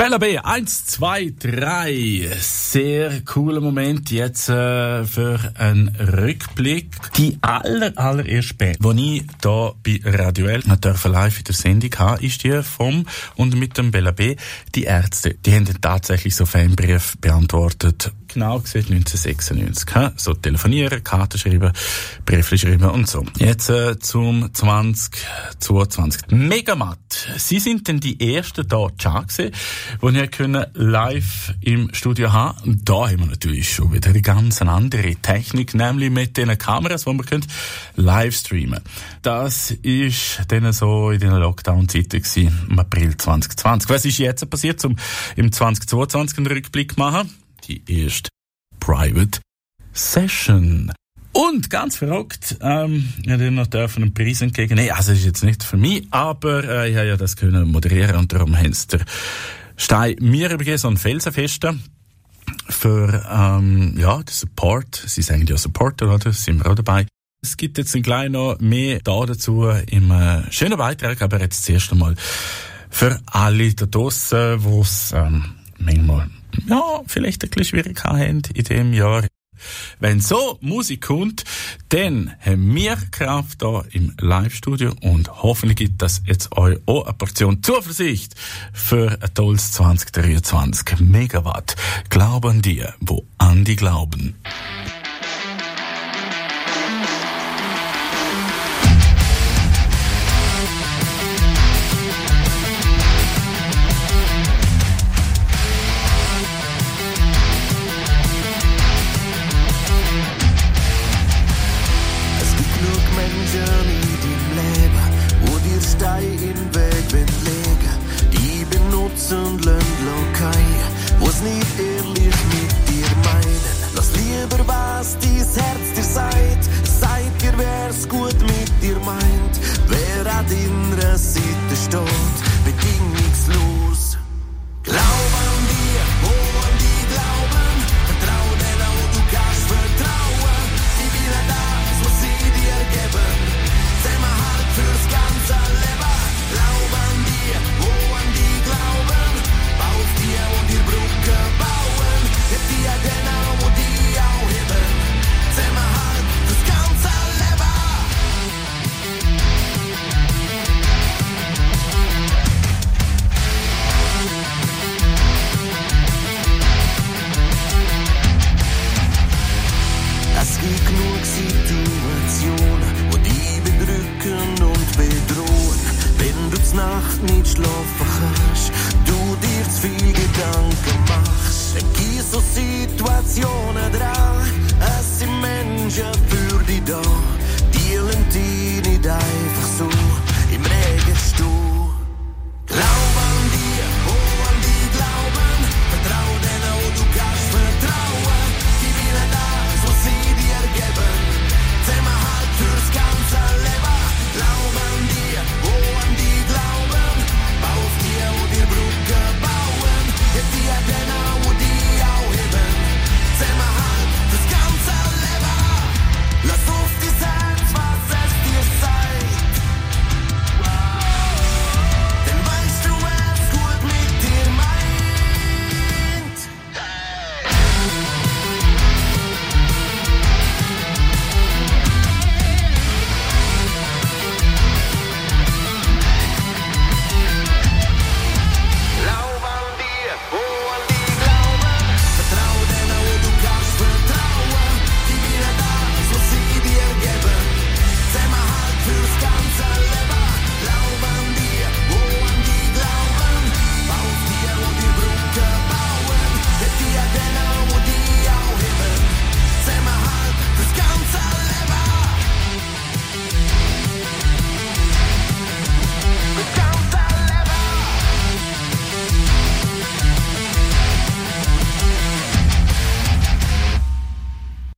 Bella B, 1, 2, 3. Sehr cooler Moment jetzt äh, für einen Rückblick. Die aller, allererste Band, die ich hier bei Radio L live in der Sendung habe, ist die vom und mit dem Bella B. Die Ärzte, die haben tatsächlich so Fanbrief beantwortet genau gesehen 1996. He? So telefonieren, Karten schreiben, Briefe schreiben und so. Jetzt äh, zum 2022. Megamatt. Sie sind denn die ersten da da gewesen, die wir können live im Studio haben. Und da haben wir natürlich schon wieder eine ganz andere Technik, nämlich mit den Kameras, die wir können live streamen. Das ist dann so in den Lockdown-Zeiten im April 2020. Was ist jetzt passiert, um im 2022 einen Rückblick machen? Die erste Private Session. Und ganz verrückt, ähm, ich habe noch dürfen einen Preis entgegen. Nee, also ist jetzt nicht für mich, aber äh, ich habe ja das können moderieren und darum haben sie der Stein mir übergeben, so ein Felsenfester für ähm, ja, den Support. Sie sagen ja Supporter, oder? Sind wir auch dabei. Es gibt jetzt ein klein noch mehr da dazu im äh, schönen Beitrag, aber jetzt zuerst einmal für alle da draussen, wo es ähm, manchmal ja, vielleicht ein bisschen schwierig haben in dem Jahr. Wenn so Musik kommt, dann haben wir Kraft da im Live-Studio und hoffentlich gibt das jetzt euch auch eine Portion Zuversicht für ein tolles 2023 Megawatt. Glauben die, wo an die glauben. über was dein Herz dir sagt. Seid ihr, wer's gut mit dir meint, wer an deiner Seite steht. Schlaf wachst, du dir zu viel Gedanken machst. Geh so Situationen dran, es sind Menschen für dich da.